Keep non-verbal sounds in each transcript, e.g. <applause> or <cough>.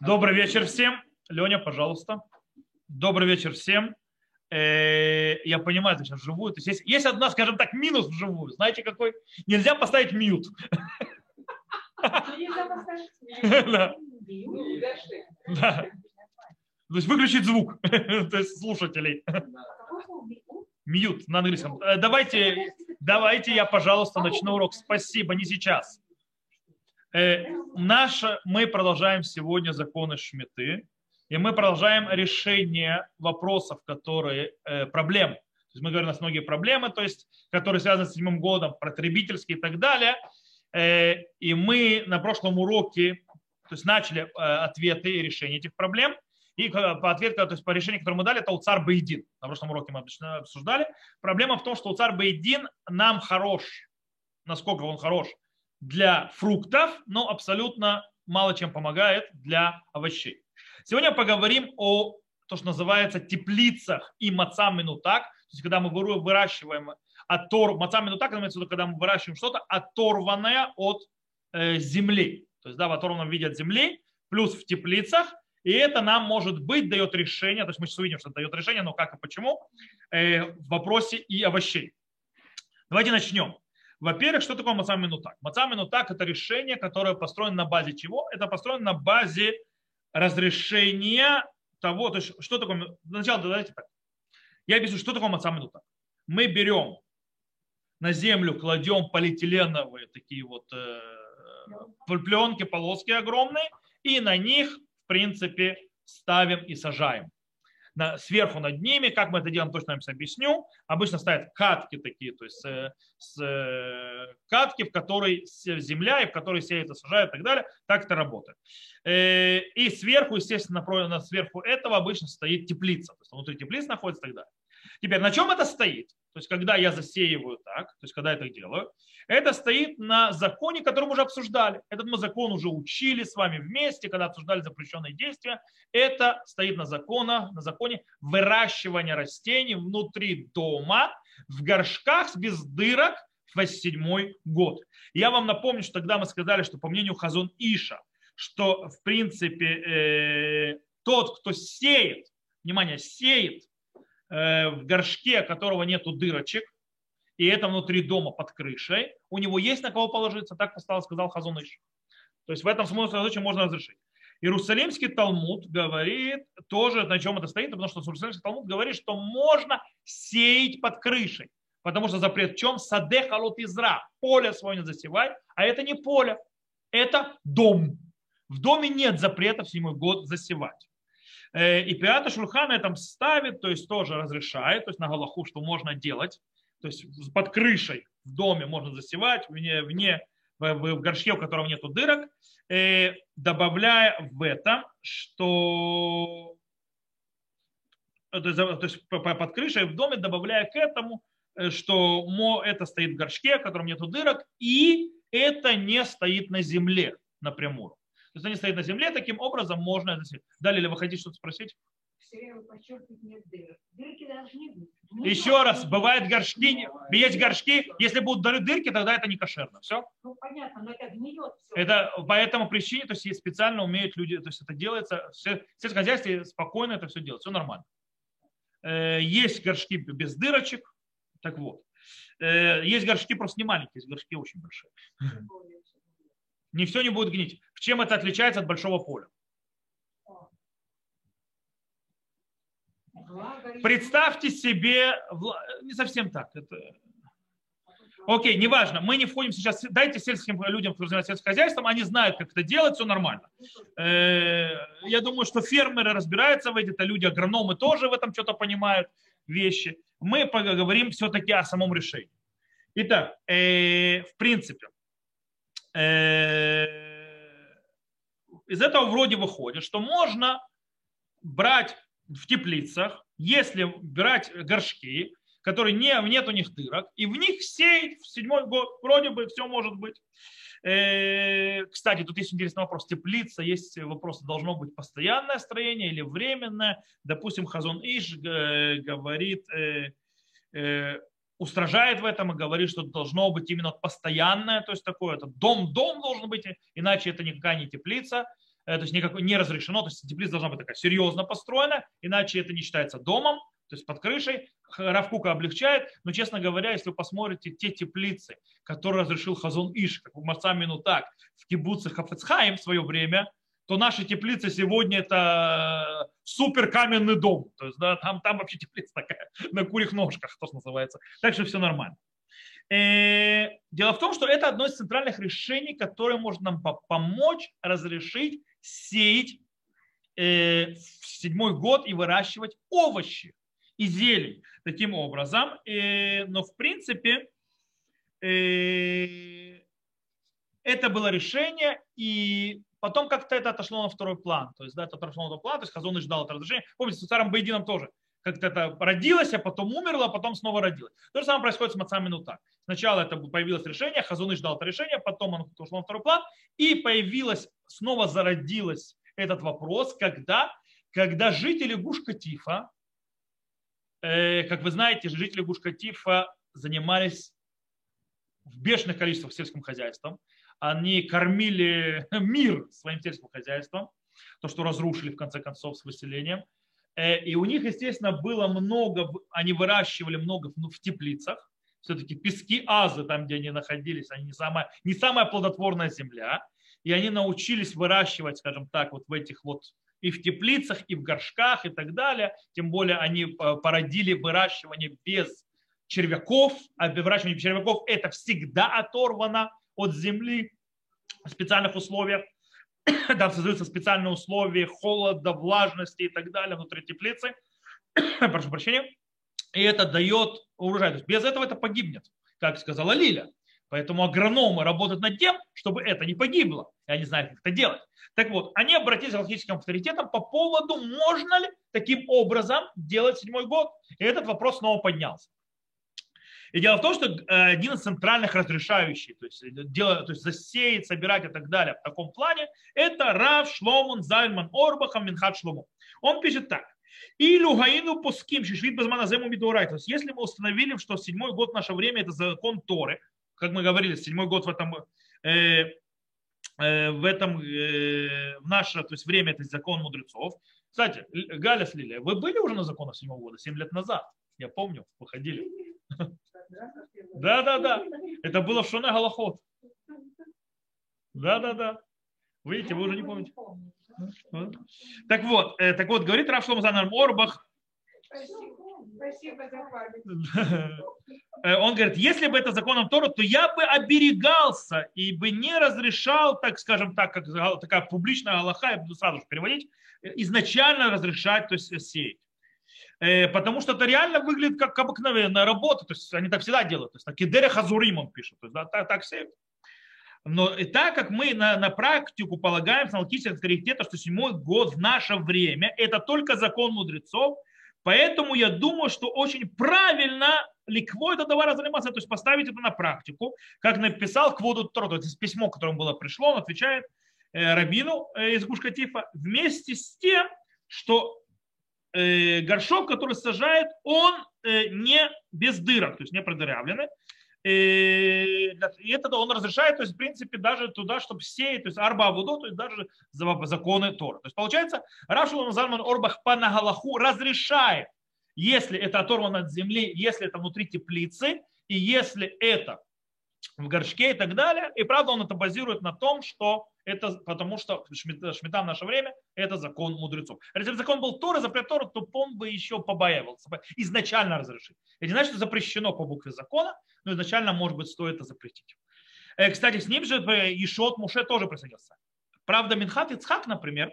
Добрый вечер всем. Леня, пожалуйста. Добрый вечер всем. Э, Я понимаю, это сейчас вживую. То есть, есть, есть одна, скажем так, минус вживую. Знаете какой? Нельзя поставить мьют. <laughs> Да. Да. То есть выключить звук, <laughs> то есть слушателей. Мьют на английском. Э, Давайте, давайте я, пожалуйста, начну урок. Спасибо, не сейчас. Э, Наше, мы продолжаем сегодня законы Шмиты, и мы продолжаем решение вопросов, которые, э, проблем. То есть мы говорим, у нас многие проблемы, то есть, которые связаны с седьмым годом, потребительские и так далее. Э, И мы на прошлом уроке то есть начали э, ответы и решения этих проблем. И по ответу, то есть по решению, которое мы дали, это Уцар Бейдин. На прошлом уроке мы обычно обсуждали. Проблема в том, что Уцар Бейдин нам хорош. Насколько он хорош для фруктов, но абсолютно мало чем помогает для овощей. Сегодня поговорим о то, что называется теплицах и маца минутак. То есть, когда мы выращиваем оттор, маца минутак, имеется в виду, когда мы выращиваем что-то оторванное от э, земли. То есть, да, в оторванном виде от земли, плюс в теплицах. И это нам, может быть, дает решение, то есть мы сейчас увидим, что это дает решение, но как и почему, э, в вопросе и овощей. Давайте начнем. Во-первых, что такое маца минутак? Маца минутак – это решение, которое построено на базе чего? Это построено на базе разрешения того, то есть что такое, сначала давайте так. Я объясню, что такое маца минутак. Мы берем на землю, кладем полиэтиленовые такие вот э, пленки, полоски огромные, и на них, в принципе, ставим и сажаем. На, сверху над ними, как мы это делаем, точно вам объясню. Обычно ставят катки такие, то есть э, с, э, катки, в которой земля, и в которой сеют сажают и так далее. Так это работает. Э, и сверху, естественно, на, сверху этого обычно стоит теплица. То есть внутри теплицы находится и так далее. Теперь, на чем это стоит? То есть, когда я засеиваю так, то есть, когда я это делаю, это стоит на законе, который мы уже обсуждали. Этот мы закон уже учили с вами вместе, когда обсуждали запрещенные действия. Это стоит на, закона, на законе выращивания растений внутри дома в горшках без дырок в седьмой год. Я вам напомню, что тогда мы сказали, что по мнению Хазон Иша, что в принципе э, тот, кто сеет, внимание, сеет э, в горшке, которого нету дырочек, и это внутри дома под крышей, у него есть на кого положиться, так сказал Хазон Иш. То есть в этом задачу можно разрешить. Иерусалимский Талмуд говорит тоже, на чем это стоит, потому что Иерусалимский Талмуд говорит, что можно сеять под крышей. Потому что запрет в чем? Саде халот изра. Поле свое не засевай. А это не поле. Это дом. В доме нет запрета в седьмой год засевать. И Пиата Шульхан этом ставит, то есть тоже разрешает, то есть на Галаху, что можно делать. То есть под крышей в доме можно засевать, вне, вне в, в горшке, у которого нет дырок, э, добавляя в это, что то есть, то есть под крышей в доме, добавляя к этому, что это стоит в горшке, в котором нет дырок, и это не стоит на земле напрямую. То есть они стоят на земле, таким образом можно Далее, или вы хотите что-то спросить? Еще раз, бывают горшки, есть горшки, если будут дырки, тогда это не кошерно. Все? Ну, понятно, но это гниет все. Это по этому причине, то есть специально умеют люди, то есть это делается, в сельском хозяйстве спокойно это все делать, все нормально. Э, есть горшки без дырочек, так вот. Э, есть горшки просто не маленькие, есть горшки очень большие. Не все не будет гнить. Чем это отличается от большого поля? Представьте себе, не совсем так. Это... Окей, неважно, мы не входим сейчас, дайте сельским людям, кто занимается сельским хозяйством, они знают, как это делать, все нормально. Э, я думаю, что фермеры разбираются в этом, это люди, агрономы тоже в этом что-то понимают, вещи. Мы поговорим все-таки о самом решении. Итак, э, в принципе, э, из этого вроде выходит, что можно брать в теплицах, если брать горшки, которые не, нет у них дырок, и в них сеять в седьмой год, вроде бы все может быть. Э, кстати, тут есть интересный вопрос. Теплица, есть вопрос, должно быть постоянное строение или временное. Допустим, Хазон Иш говорит, э, устражает в этом и говорит, что должно быть именно постоянное, то есть такое, это дом-дом должен быть, иначе это никакая не теплица. Э, то есть никакой, не разрешено, то есть теплица должна быть такая серьезно построена, иначе это не считается домом, то есть под крышей. Равкука облегчает, но, честно говоря, если вы посмотрите те теплицы, которые разрешил Хазон Иш, как в Марсамину так, в кибуце Хафецхайм в свое время, то наши теплицы сегодня это супер каменный дом. То есть, да, там, там вообще теплица такая <laughs> на курих ножках, то, что называется. Так что все нормально. Э, дело в том, что это одно из центральных решений, которое может нам помочь разрешить сеять э, в седьмой год и выращивать овощи и зелень таким образом. Э, но в принципе это было решение, и потом как-то это отошло на второй план. То есть, да, это отошло на второй план, то есть Хазон ждал это разрешение. Помните, с царом Байдином тоже как-то это родилось, а потом умерло, а потом снова родилось. То же самое происходит с Мацамину так. Сначала это появилось решение, Хазуны ждал это решение, потом оно ушло на второй план, и появилось, снова зародилось этот вопрос, когда, когда жители Гуш-Катифа, э, как вы знаете, жители Гуш-Катифа занимались в бешеных количествах сельским хозяйством, они кормили <laughs> мир своим сельским хозяйством, то, что разрушили в конце концов с выселением – Э, и у них, естественно, было много, они выращивали много ну, в теплицах. Все-таки пески Азы, там, где они находились, они не самая, не самая плодотворная земля. И они научились выращивать, скажем так, вот в этих вот и в теплицах, и в горшках, и так далее. Тем более они э, породили выращивание без червяков, а выращивание без червяков это всегда оторвано от земли в специальных условиях. <coughs> там создаются специальные условия холода, влажности и так далее внутри теплицы. <coughs> Прошу прощения. И это дает урожай. То есть без этого это погибнет, как сказала Лиля. Поэтому агрономы работают над тем, чтобы это не погибло. И они знают, как это делать. Так вот, они обратились к логическим авторитетам по поводу, можно ли таким образом делать седьмой год. И этот вопрос снова поднялся. И дело в том, что э, один из центральных разрешающих, то есть, дело, то есть засеять, собирать и так далее в таком плане, это Рав Шломон Зальман Орбахам Минхат Шломо. Он пишет так. И люгаину пуским, шишвит безманазему мидурай. То есть, если мы установили, что седьмой год наше время это закон Торы, как мы говорили, седьмой год в этом, э, э, в этом э, в наше то есть время это закон мудрецов. Кстати, Галя с Лилия, вы были уже на законах седьмого года, семь лет назад? Я помню, выходили. Да, да, да. Это было в Шоне Галахот. Да, да, да. Видите, вы уже не помните. Так вот, э, так вот, говорит Раф Шломзанар Орбах, <laughs> э, он говорит, если бы это законом Тора, то я бы оберегался и бы не разрешал, так скажем так, как такая публичная Аллаха, я буду сразу же переводить, э, изначально разрешать, то есть сеять. Э, потому что это реально выглядит как обыкновенная работа, то есть они так всегда делают, то есть так Кидере Хазурим он пишет, то есть да, так, так все. Но и так как мы на, на практику полагаем с аналитического авторитета, что седьмой год в наше время это только закон мудрецов, поэтому я думаю, что очень правильно ликвой это давара заниматься, то есть поставить это на практику, как написал Кводу Торо, то есть письмо, которое было пришло, он отвечает э, Рабину э, из Гушкатифа, вместе с тем, что Э, горшок, который сажает, он э, не без дырок, то есть не продырявленный. Э, и это он разрешает, то есть, в принципе, даже туда, чтобы сеять, то есть арба авудо, то есть даже законы Тора. То есть, получается, Рашул Залман Орбах по Нагалаху разрешает, если это оторвано от земли, если это внутри теплицы, и если это в горшке и так далее. И правда он это базирует на том, что это потому что шмита в наше время это закон мудрецов. Если бы закон был Тора, запрет Тора, то он бы еще побаивался изначально разрешить. Это не значит, что запрещено по букве закона, но изначально, может быть, стоит это запретить. Э, кстати, с ним же Ишот Муше тоже присоединился. Правда, Минхат Ицхак, например,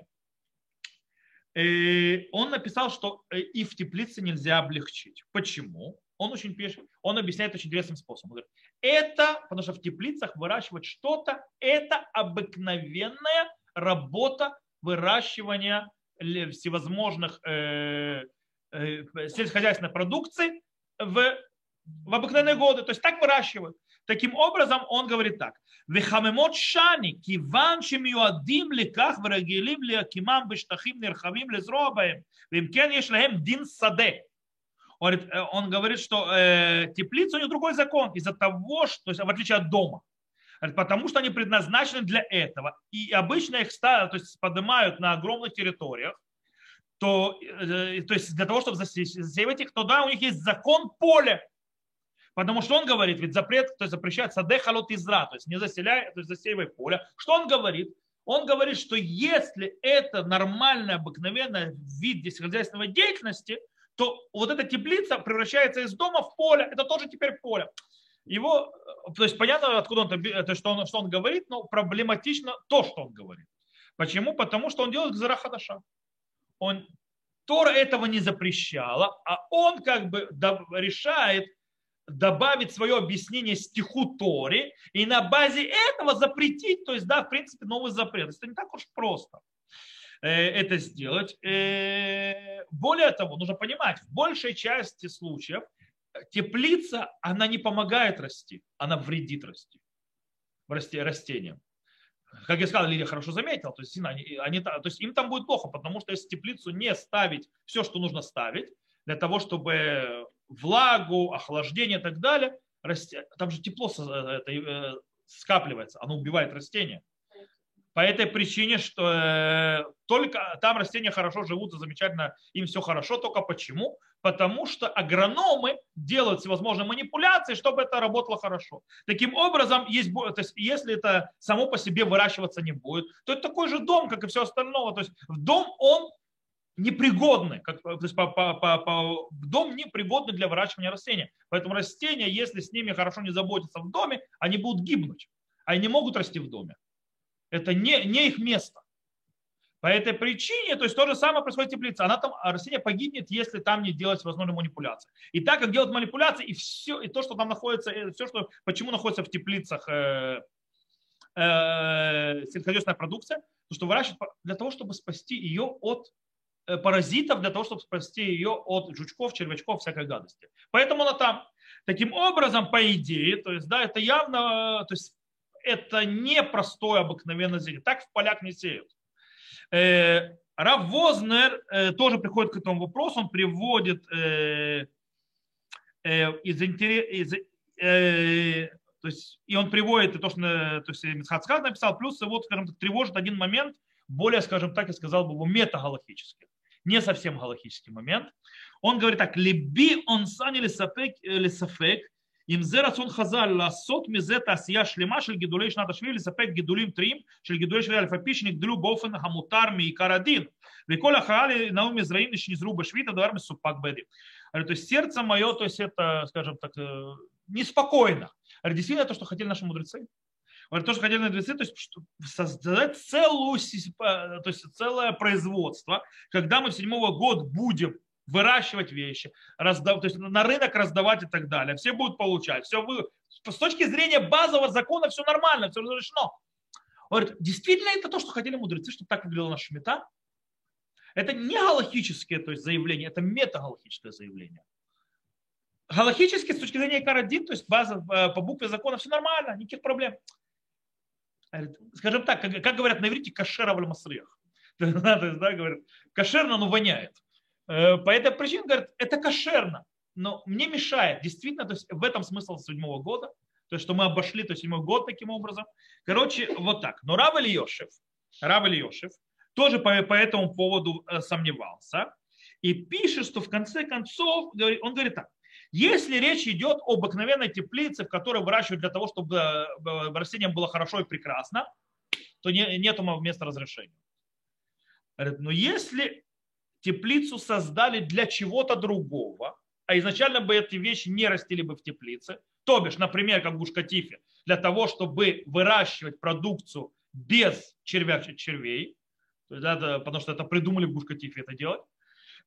э, он написал, что э, и в теплице нельзя облегчить. Почему? Он, очень пишет, он объясняет очень интересным способом. Он говорит, это, потому что в теплицах выращивать что-то, это обыкновенная работа выращивания всевозможных э, э, сельскохозяйственной продукции в, в обыкновенные годы. То есть так выращивают. Таким образом, он говорит так. Вехамемот шани, киван шемиуадим леках врагилим леакимам бештахим нерхавим лезробаем, вимкен ешлахем дин саде. Он, говорит, э, он говорит, что э, теплица у них другой закон из-за того, что, то есть, в отличие от дома. Говорит, потому что они предназначены для этого. И обычно их ставят, то есть поднимают на огромных территориях, то, э, э то есть для того, чтобы засеивать их, то да, у них есть закон поля. Потому что он говорит, ведь запрет, то есть запрещает саде изра, то есть не заселяй, то есть засеивай поле. Что он говорит? Он говорит, что если это нормальный, обыкновенный вид здесь хозяйственной деятельности – то вот эта теплица превращается из дома в поле. Это тоже теперь поле. Его, то есть понятно, откуда он, то, что, он, что он говорит, но проблематично то, что он говорит. Почему? Потому что он делает гзара хадаша. Он, Тора этого не запрещала, а он как бы решает добавить свое объяснение стиху Торе и на базе этого запретить, то есть, да, в принципе, новый запрет. Это не так уж просто э, это сделать. Э, более того, нужно понимать, в большей части случаев теплица, она не помогает расти, она вредит расти, растениям. Как я сказал, Лилия хорошо заметила, то есть, они, они, то есть им там будет плохо, потому что если теплицу не ставить все, что нужно ставить, для того, чтобы влагу, охлаждение и так далее, там же тепло это, э, скапливается, оно убивает растения. По этой причине, что э, только там растения хорошо живут, замечательно, им все хорошо. Только почему? Потому что агрономы делают всевозможные манипуляции, чтобы это работало хорошо. Таким образом, есть, то есть, если это само по себе выращиваться не будет, то это такой же дом, как и все остальное. То есть дом, он непригодны, как, то есть по, по, по, по, дом непригодный для выращивания растений. Поэтому растения, если с ними хорошо не заботиться в доме, они будут гибнуть. Они не могут расти в доме. Это не, не их место. По этой причине, то есть то же самое происходит в теплице. Она там, а растение погибнет, если там не делать возможные манипуляции. И так как делать манипуляции, и все, и то, что там находится, все, что, почему находится в теплицах э, э, сельскохозяйственная продукция, то, что выращивают для того, чтобы спасти ее от э, паразитов, для того, чтобы спасти ее от жучков, червячков, всякой гадости. Поэтому она там. Таким образом, по идее, то есть, да, это явно, то есть это не простое обыкновенное зелень. Так в полях не сеют. Э, Рав Вознер э, тоже приходит к этому вопросу, он приводит э, из, из то есть, и он приводит то, что то есть, Мицхацхак написал, плюс вот, скажем так, тревожит один момент, более, скажем так, я сказал бы, метагалактический, не совсем галактический момент. Он говорит так, либи он сани лисафек, אם זה רצון חז"ל לעשות מזה תעשייה שלמה של גידולי שנת השביעי, לספק גידולים טריים של גידולי שביעי אף על פי שנגדלו באופן המותר מעיקר הדין. וכל הכרעה נאום מזרעים שנזרו בשביעית, הדבר מסופק בדין. То есть сердце мое, то есть это, скажем так, неспокойно. Действительно то, что хотели наши мудрецы. То, что хотели мудрецы, то есть создать целую, то есть целое производство, когда мы в седьмого года будем выращивать вещи, раздав, то есть на рынок раздавать и так далее. Все будут получать. Все вы... С точки зрения базового закона все нормально, все разрешено. Он говорит, действительно это то, что хотели мудрецы, чтобы так выглядела наша мета? Это не галактическое то есть, заявление, это метагалактическое заявление. Галактически, с точки зрения Карадин, то есть база э, по букве закона, все нормально, никаких проблем. Скажем так, как, говорят на иврите, кашероваль масриях. <laughs> То есть, да, кошерно, но воняет. Э, по этой причине, говорят, это кошерно, но мне мешает. Действительно, то есть в этом смысл седьмого года, то есть что мы обошли то седьмой год таким образом. Короче, вот так. Но Рав Ильешев, Рав Ильешев тоже по, по этому поводу э, сомневался и пишет, что в конце концов, он говорит так, если речь идет об обыкновенной теплице, в которой выращивают для того, чтобы э, растениям было хорошо и прекрасно, то не, нету места разрешения. Но если теплицу создали для чего-то другого, а изначально бы эти вещи не растили бы в теплице, то бишь, например, как в Гушкатифе, для того, чтобы выращивать продукцию без червячих червей, это, потому что это придумали в Гушкатифе это делать,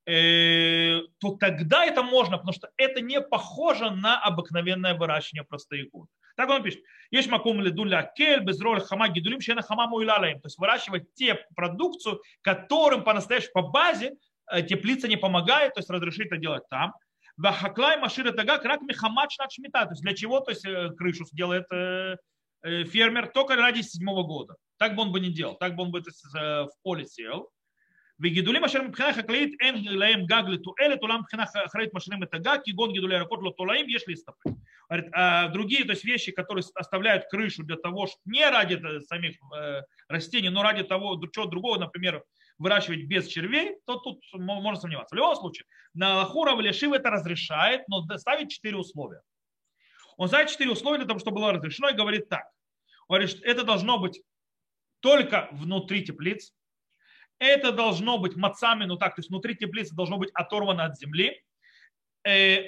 э, то тогда это можно, потому что это не похоже на обыкновенное выращивание простых год. Так он пишет. Есть макум ледуля кель, без роли хама гидулим, шена хама муилалаем. То есть выращивать те продукцию, которым по-настоящему по базе теплица не помогает, то есть разрешить это делать там. Вахаклай машира тагак рак мехамач шмита. То есть для чего то есть, э, крышу сделает э, фермер только ради седьмого года. Так бы он бы не делал. Так бы он бы в поле сел. וגידולים אשר מבחינה חקלאית אין להם גג לתועלת, אולם מבחינה אחראית משאירים את הגג, כגון גידולי ירקות לא תולעים, יש להסתפק. Говорит, а другие то есть вещи, которые оставляют крышу для того, что не ради самих э, растений, но ради того, чего другого, например, выращивать без червей, то тут можно сомневаться. В любом случае, на Лахура Валешив это разрешает, но ставит четыре условия. Он ставит четыре условия для того, чтобы было разрешено, и говорит так. Он говорит, что это должно быть только внутри теплиц, это должно быть мацами, ну так, то есть внутри теплицы должно быть оторвано от земли. Э,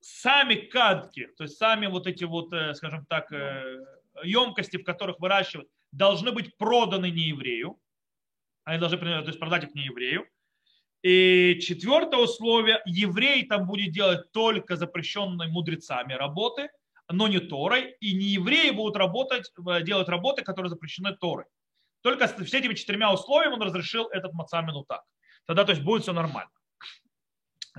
сами кадки, то есть сами вот эти вот, э, скажем так, емкости, в которых выращивают, должны быть проданы не еврею. Они должны то есть продать их не еврею. И четвертое условие, еврей там будет делать только запрещенные мудрецами работы, но не Торой, и не евреи будут работать, делать работы, которые запрещены Торой. Только с все этими четырьмя условиями он разрешил этот мацамину так. Тогда то есть будет все нормально.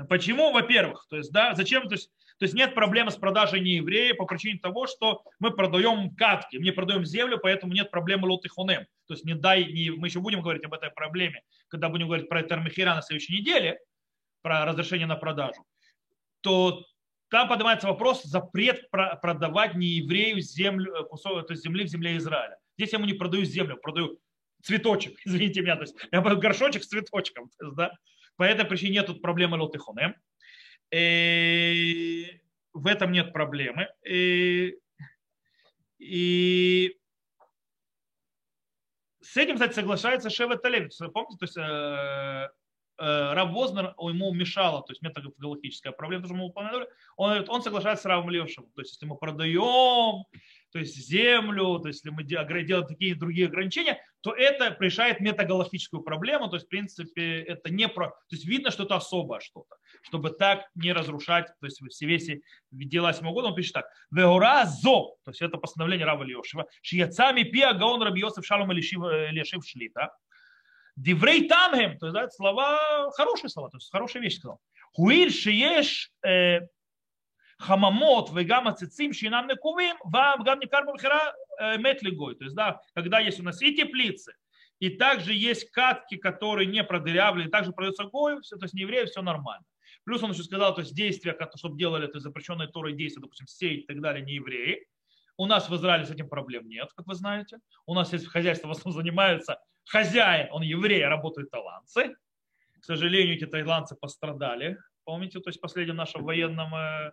Почему? Во-первых, то есть, да, зачем, то есть, то есть нет проблемы с продажей нееврея по причине того, что мы продаем катки, мы продаем землю, поэтому нет проблемы лотыхонем. То есть не дай, не, мы еще будем говорить об этой проблеме, когда будем говорить про термихира на следующей неделе, про разрешение на продажу, то там поднимается вопрос запрет продавать нееврею землю, э, кусок, то земли в земле Израиля. Здесь я ему не продаю землю, продаю цветочек, <laughs> извините меня, то есть я продаю горшочек с цветочком. <laughs> То есть, да? По этой причине нет тут проблемы лотыхоне. И в этом нет проблемы. И, и с этим, кстати, соглашается Шевет Талевич. Помните, то есть э, э, Рав Вознер ему мешало, то есть метагалактическая проблема, тоже мы упомянули, он, он соглашается с Равом Левшем. То есть если мы продаем то есть землю, то есть если мы делаем такие другие ограничения, то это решает метагалактическую проблему, то есть в принципе это не про, то есть видно, что это особое что-то, чтобы так не разрушать, то есть все весь дела седьмого года, он пишет так, веора зо, то есть это постановление Рава Лешева, шияцами пиа гаон раби Йосеф шалом лешив шлита, диврей тамгем, то есть да, слова, хорошие слова, то есть хорошие вещи сказал. Хуиль шиеш э, хамамот, вегам ацицим, шинам некувим, вам гам не карбу мхера мет То есть, да, когда есть у нас и теплицы, и также есть катки, которые не продырявлены, также продается гою, все, то есть не евреи, все нормально. Плюс он еще сказал, то есть действия, чтобы делали это запрещенные Торой действия, допустим, сеять и так далее, не евреи. У нас в Израиле с этим проблем нет, как вы знаете. У нас есть хозяйство, в основном занимаются хозяин, он еврей, а работают таланцы. К сожалению, эти тайландцы пострадали. Помните, то есть в последнем нашем военном э,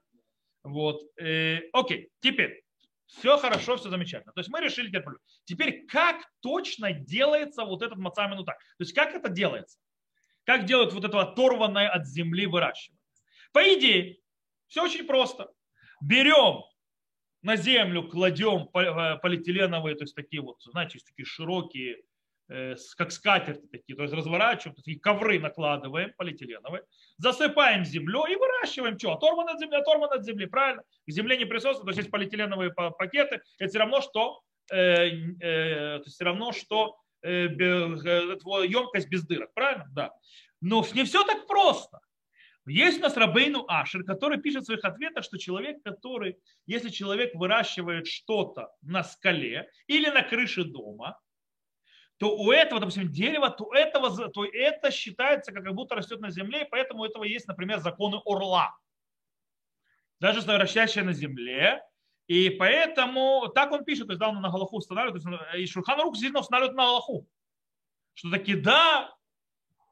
вот. Э, окей, теперь. Все хорошо, все замечательно. То есть мы решили теперь. Теперь как точно делается вот этот мацамину так? То есть как это делается? Как делают вот это оторванное от земли выращивание? По идее, все очень просто. Берем на землю, кладем э, полиэтиленовые, то есть такие вот, знаете, такие широкие как скатерти такие, то есть разворачиваем, такие ковры накладываем полиэтиленовые, засыпаем землей и выращиваем. Что? Оторван от земли, оторван от земли, правильно? К земле не присутствует, то есть есть полиэтиленовые пакеты, это все равно, что, э, э, то есть все равно, что э, емкость без дырок, правильно? Да. Но не все так просто. Есть у нас Рабейну Ашер, который пишет в своих ответах, что человек, который, если человек выращивает что-то на скале или на крыше дома, то у этого, допустим, дерева, то, этого, то это считается, как будто растет на земле, и поэтому у этого есть, например, законы орла. Даже растящие на земле. И поэтому, так он пишет, то есть да, он на Галаху устанавливает, есть, и Шурхан Рук сильно устанавливает на Галаху. Что таки да,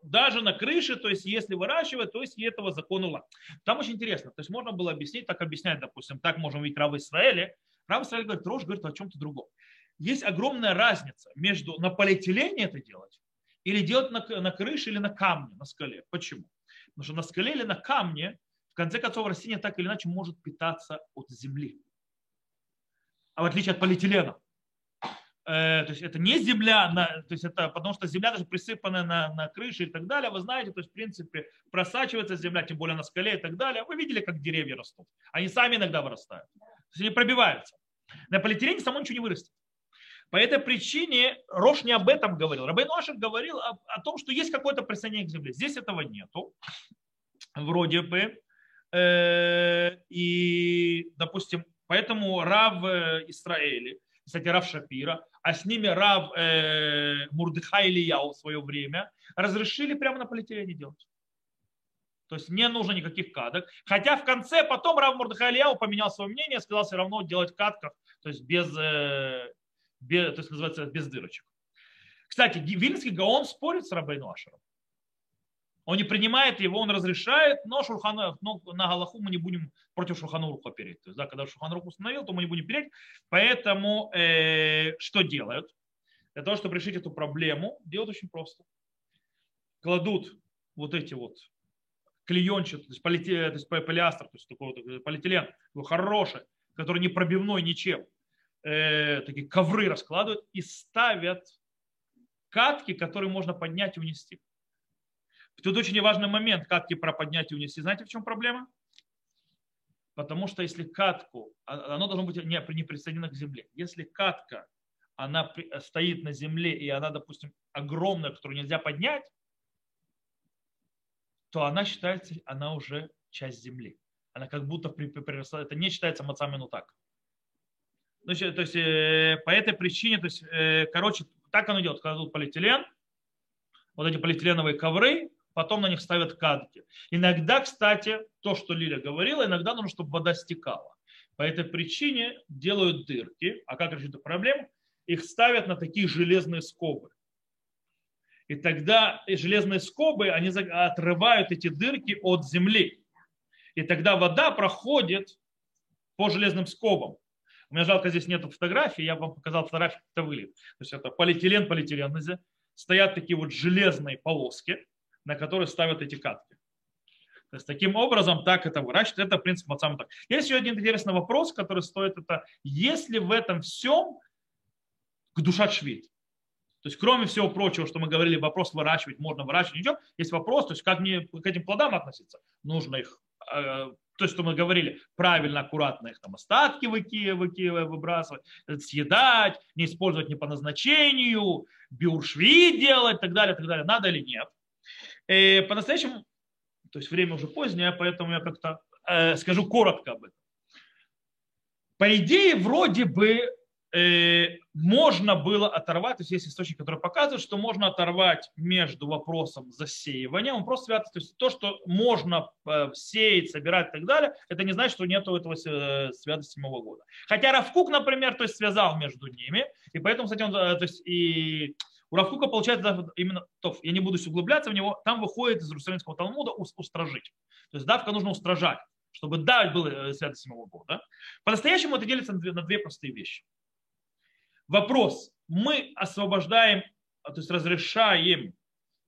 даже на крыше, то есть если выращивать, то есть и этого закона ула. Там очень интересно, то есть можно было объяснить, так объяснять, допустим, так можем видеть Рав Исраэле. Рав Исраэль говорит, Рош говорит о чем-то другом есть огромная разница между на полиэтилене это делать или делать на, на крыше или на камне, на скале. Почему? Потому что на скале или на камне, в конце концов, растение так или иначе может питаться от земли. А в отличие от полиэтилена. Э, то есть это не земля, на, то есть это потому что земля даже присыпанная на, на крыше и так далее. Вы знаете, то есть в принципе просачивается земля, тем более на скале и так далее. Вы видели, как деревья растут. Они сами иногда вырастают. То есть они пробиваются. На полиэтилене само ничего не вырастет. По этой причине Рош не об этом говорил. Рабейн Ашер говорил о, о том, что есть какое-то присоединение к земле. Здесь этого нету. Вроде бы. Э, и, допустим, поэтому Рав э, Исраэли, кстати, Рав Шапира, а с ними Рав э, Мурдыха Ильяу в свое время разрешили прямо на полиэтилене делать. То есть не нужно никаких каток. Хотя в конце потом Рав Мурдыхай Ильяу поменял свое мнение, сказал все равно делать катков, то есть без, э, без то есть называется без дырочек. Кстати, Вильнский Гаон спорит с Рабейну Ашером. Он не принимает его, он разрешает, но, шурхана, но на Галаху мы не будем против Шурхануруха переть. То есть, да, когда Шурханурух установил, то мы не будем переть. Поэтому э, что делают? Для того, чтобы решить эту проблему, делают очень просто. Кладут вот эти вот клеенчатый, то есть, полите, то есть полиастер, то есть такой вот полиэтилен, такой хороший, который не пробивной ничем, э, такие ковры раскладывают и ставят катки, которые можно поднять и унести. Тут очень важный момент, катки про поднять и унести. Знаете, в чем проблема? Потому что если катку, а, оно должно быть не, не присоединено к земле. Если катка, она стоит на земле, и она, допустим, огромная, которую нельзя поднять, то она считается, она уже часть земли. Она как будто приросла. Это не считается мацамину так. То есть, то есть э, по этой причине, то есть, э, короче, так оно идет. Кладут полиэтилен, вот эти полиэтиленовые ковры, потом на них ставят кадки. Иногда, кстати, то, что Лиля говорила, иногда нужно, чтобы вода стекала. По этой причине делают дырки. А как решить эту проблему? Их ставят на такие железные скобы. И тогда железные скобы, они отрывают эти дырки от земли. И тогда вода проходит по железным скобам. У меня жалко, здесь нет фотографии, я вам показал фотографии, как это выглядит. То есть это полиэтилен, полиэтилен. Стоят такие вот железные полоски, на которые ставят эти катки. То есть таким образом так это выращивают. Это принцип мацам так. Есть еще один интересный вопрос, который стоит это, если в этом всем к душа швид. То есть, кроме всего прочего, что мы говорили, вопрос выращивать, можно выращивать, ничего, есть вопрос, то есть, как мне к этим плодам относиться. Нужно их, то есть, что мы говорили, правильно, аккуратно их там остатки выкидывать, выбрасывать, съедать, не использовать не по назначению, биуршви делать так далее, так далее, надо или нет. Э, по-настоящему, то есть время уже позднее, поэтому я как-то э, скажу коротко об этом. По идее, вроде бы Э, можно было оторвать, то есть есть источник, который показывает, что можно оторвать между вопросом засеивания, он просто связан, то есть то, что можно э, сеять, собирать и так далее, это не значит, что нет этого э, связа седьмого года. Хотя Равкук, например, то есть связал между ними, и поэтому, кстати, он, то есть и у Равкука получается именно, то, я не буду углубляться в него, там выходит из Иерусалимского Талмуда устражить. То есть давка нужно устражать, чтобы давать было свято седьмого года. По-настоящему это делится на две простые вещи. Вопрос. Мы освобождаем, то есть разрешаем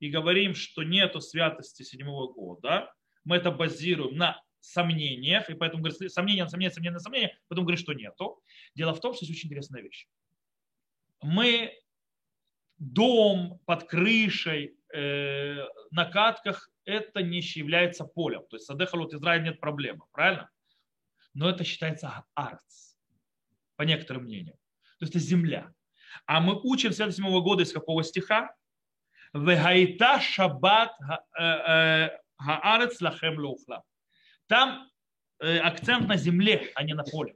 и говорим, что нету святости седьмого года. Мы это базируем на сомнениях, и поэтому говорим, сомнения, сомнения, сомнения, сомнения, потом говорим, что нету. Дело в том, что есть очень интересная вещь. Мы дом под крышей, э, на катках, это не является полем. То есть Садехалут Израиль нет проблемы, правильно? Но это считается арц, по некоторым мнениям. То есть это земля. А мы учим с 77 года из какого стиха? Вегайта шаббат хаарец э, э, лахем. Там э, акцент на земле, а не на поле.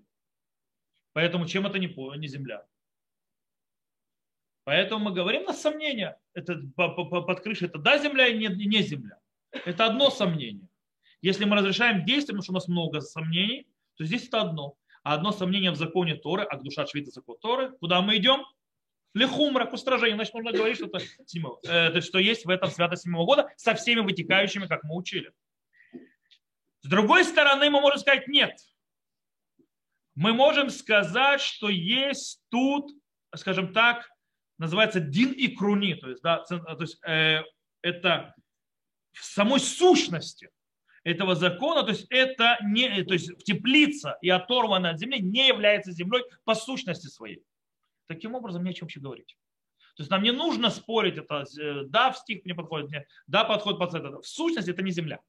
Поэтому чем это не, поле, не земля? Поэтому мы говорим на сомнение. Это под крышей это да земля и не, не земля. Это одно сомнение. Если мы разрешаем действие, потому что у нас много сомнений, то здесь это одно. А одно сомнение в законе Торы, а душа швита закон Торы, куда мы идем? Лехумра, к устражению. Значит, нужно говорить, что, э, что есть в этом святость седьмого года со всеми вытекающими, как мы учили. С другой стороны, мы можем сказать нет. Мы можем сказать, что есть тут, скажем так, называется дин и круни, то есть, да, то есть э, это в самой сущности этого закона, то есть это не, то есть теплица и оторванная от земли не является землей по сущности своей. Таким образом, не о чем вообще говорить. То есть нам не нужно спорить, это э, да, в стих не подходит, нет, да, подходит под это. В сущности это не земля.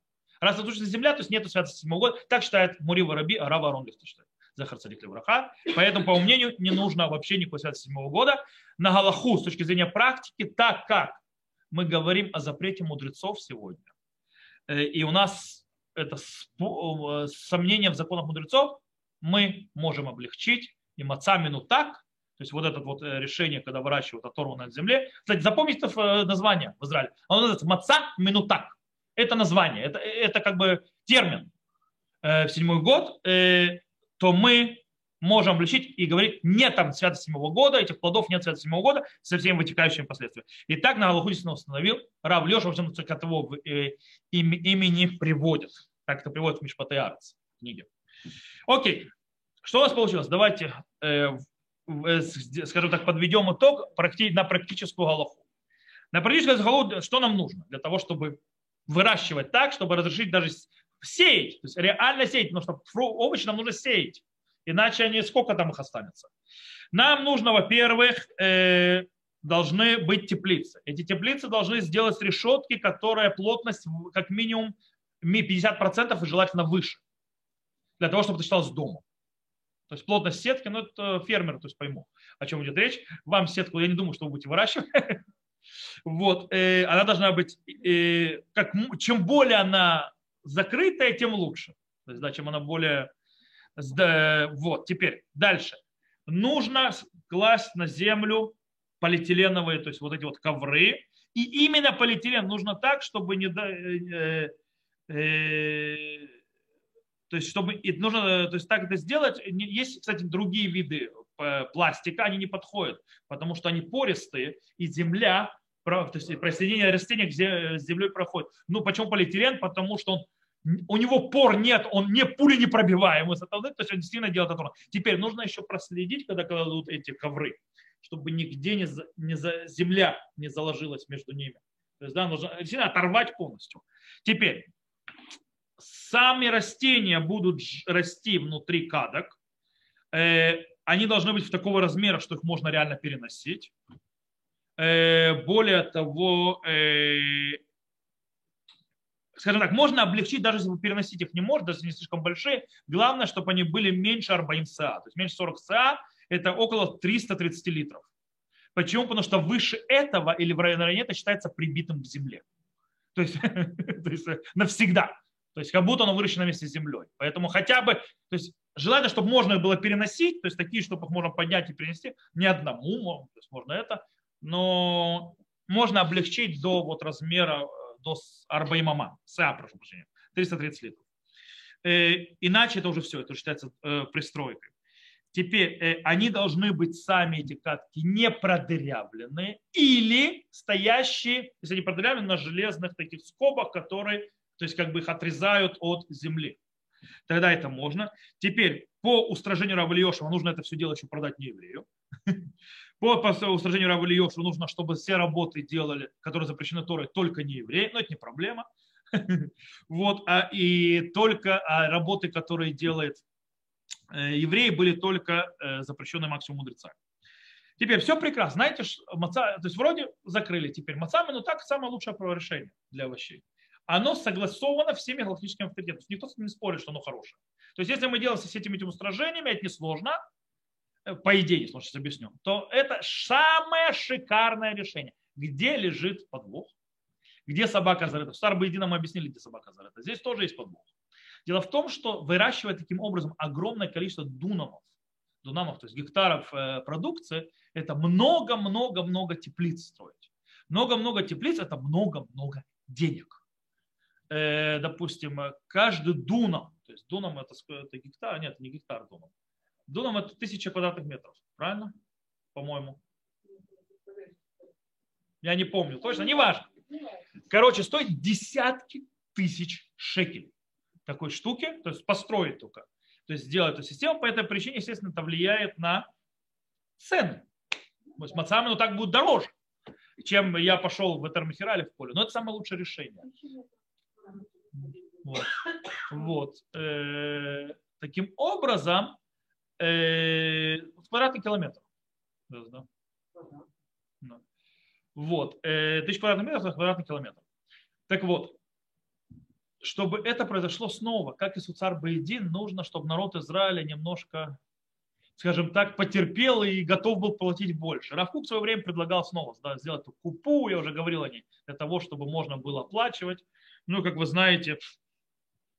Раз это сущность земля, то есть нету святости седьмого года. Так считает Мурива Раби, а Рава Аронгев считает. Захар Цадик Левраха. Поэтому, по мнению, не нужно вообще никакой святости седьмого года. На Галаху, с точки зрения практики, так как мы говорим о запрете мудрецов сегодня, э, и у нас это э, сомнение в законах мудрецов мы можем облегчить и мацамину так, то есть вот это вот э, решение, когда выращивают оторванное от земли. Кстати, запомните э, название в Израиле. Оно называется маца минутак. это название, это, это как бы термин в седьмой год, то мы можем обличить и говорить, нет там святости седьмого года, этих плодов нет святости седьмого года со всеми вытекающими последствиями. И так на Галаху действительно установил Рав Леша, в от его имени приводит. Так это приводит в Мишпатай Арц книге. Окей, что у нас получилось? Давайте, э, э, скажем так, подведем итог на практическую Галаху. На практическую Галаху что нам нужно для того, чтобы выращивать так, чтобы разрешить даже сеять, то есть реально сеять, потому что овощи нам нужно сеять, иначе они сколько там их останется. Нам нужно, во-первых, э, должны быть теплицы. Эти теплицы должны сделать решетки, которая плотность как минимум 50% и желательно выше, для того, чтобы это считалось домом. То есть плотность сетки, ну это фермер, то есть пойму, о чем идет речь. Вам сетку, я не думаю, что вы будете выращивать. <laughs> Вот, э, она должна быть, э, как, чем более она закрытая, тем лучше. То есть, да, чем она более... Вот, теперь дальше. Нужно класть на землю полиэтиленовые, то есть вот эти вот ковры. И именно полиэтилен нужно так, чтобы не... Э, э, то есть, чтобы нужно, то есть так это сделать. Есть, кстати, другие виды э, пластика, они не подходят, потому что они пористые, и земля, то есть присоединение растения к земле проходит. Ну, почему полиэтилен? Потому что он у него пор нет, он не пули не пробиваемый, то есть он действительно делает это. Теперь нужно еще проследить, когда кладут эти ковры, чтобы нигде не, за, не за, земля не заложилась между ними. То есть, да, нужно действительно оторвать полностью. Теперь, сами растения будут расти внутри кадок. Э, они должны быть в такого размера, что их можно реально переносить. Э, более того, э, скажем так, можно облегчить, даже если вы переносить их не можете, даже если не слишком большие. Главное, чтобы они были меньше 40 СА. То есть меньше 40 СА – это около 330 литров. Почему? Потому что выше этого или в районе это считается прибитым к земле. То есть, <laughs> то есть навсегда. То есть как будто оно выращено вместе с землей. Поэтому хотя бы, то есть желательно, чтобы можно было переносить, то есть такие, чтобы их можно поднять и перенести, не одному, то есть можно это, но можно облегчить до вот размера, до арбаймама, СА, прошу прощения, 330 литров. Э, иначе это уже все, это считается э, пристройкой. Теперь они должны быть сами, эти катки, не продырявленные или стоящие, если они продырявлены, на железных таких скобах, которые то есть как бы их отрезают от земли. Тогда это можно. Теперь по устражению Рава Ильешева нужно это все дело еще продать не еврею. <laughs> По устражению Рава Ильешева нужно, чтобы все работы делали, которые запрещены Торой, только не евреи, но это не проблема. <laughs> Вот, а, и только а работы, которые делает э, евреи, были только э, запрещены максимум мудрецами. Теперь все прекрасно. Знаете, маца, то есть вроде закрыли теперь мацами, но так самое лучшее решение для овощей оно согласовано всеми галактическими авторитетами. Никто не спорит, что оно хорошее. То есть, если мы делаем с этими, этими устражениями, это несложно, по идее сейчас объясню, то это самое шикарное решение. Где лежит подвох? Где собака зарыта? В Старбоедино мы объяснили, где собака зарыта. Здесь тоже есть подвох. Дело в том, что выращивая таким образом огромное количество дунамов, дунамов, то есть гектаров э, продукции, это много-много-много теплиц строить. Много-много теплиц – это много-много денег. Э, допустим, каждый дунам, то есть дунам это, это гектар, нет, не гектар дунам. Дунам это тысяча квадратных метров, правильно? По-моему. Я не помню, точно, не важно. Короче, стоит десятки тысяч шекелей такой штуки, то есть построить только. То есть сделать эту систему, по этой причине, естественно, это влияет на цены. То есть мацами, ну так будет дороже, чем я пошел в Этермахирале в поле. Но это самое лучшее решение. Вот. вот. Э, таким образом, э, квадратный километр. Да. Да. Вот. Э, тысяч квадратных метров квадратный километр. Так вот, чтобы это произошло снова, как и с царь Баедин, нужно, чтобы народ Израиля немножко, скажем так, потерпел и готов был платить больше. Равкук в свое время предлагал снова да, сделать эту купу, я уже говорил о ней, для того, чтобы можно было оплачивать. Ну, как вы знаете,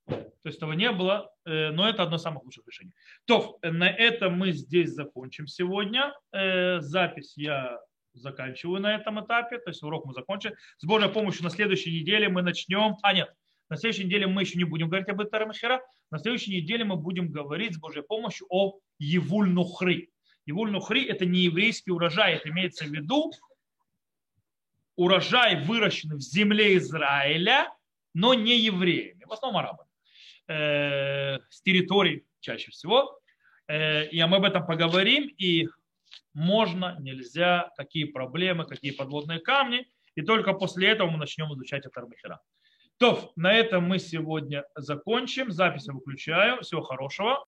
то есть этого не было, э, но это одно из самых лучших решений. То, на этом мы здесь закончим сегодня. Э, запись я заканчиваю на этом этапе, то есть урок мы закончили. С Божьей помощью на следующей неделе мы начнем, а нет, на следующей неделе мы еще не будем говорить об этом Махера, на следующей неделе мы будем говорить с Божьей помощью о Евуль-Нухри. Евуль-Нухри – это не еврейский урожай, это имеется в виду урожай, выращенный в земле Израиля, но не евреями, в основном арабами, э, с территорий чаще всего. Э, и мы об этом поговорим, и можно, нельзя, какие проблемы, какие подводные камни, и только после этого мы начнем изучать это Арбахира. То, на этом мы сегодня закончим. Запись я выключаю. Всего хорошего.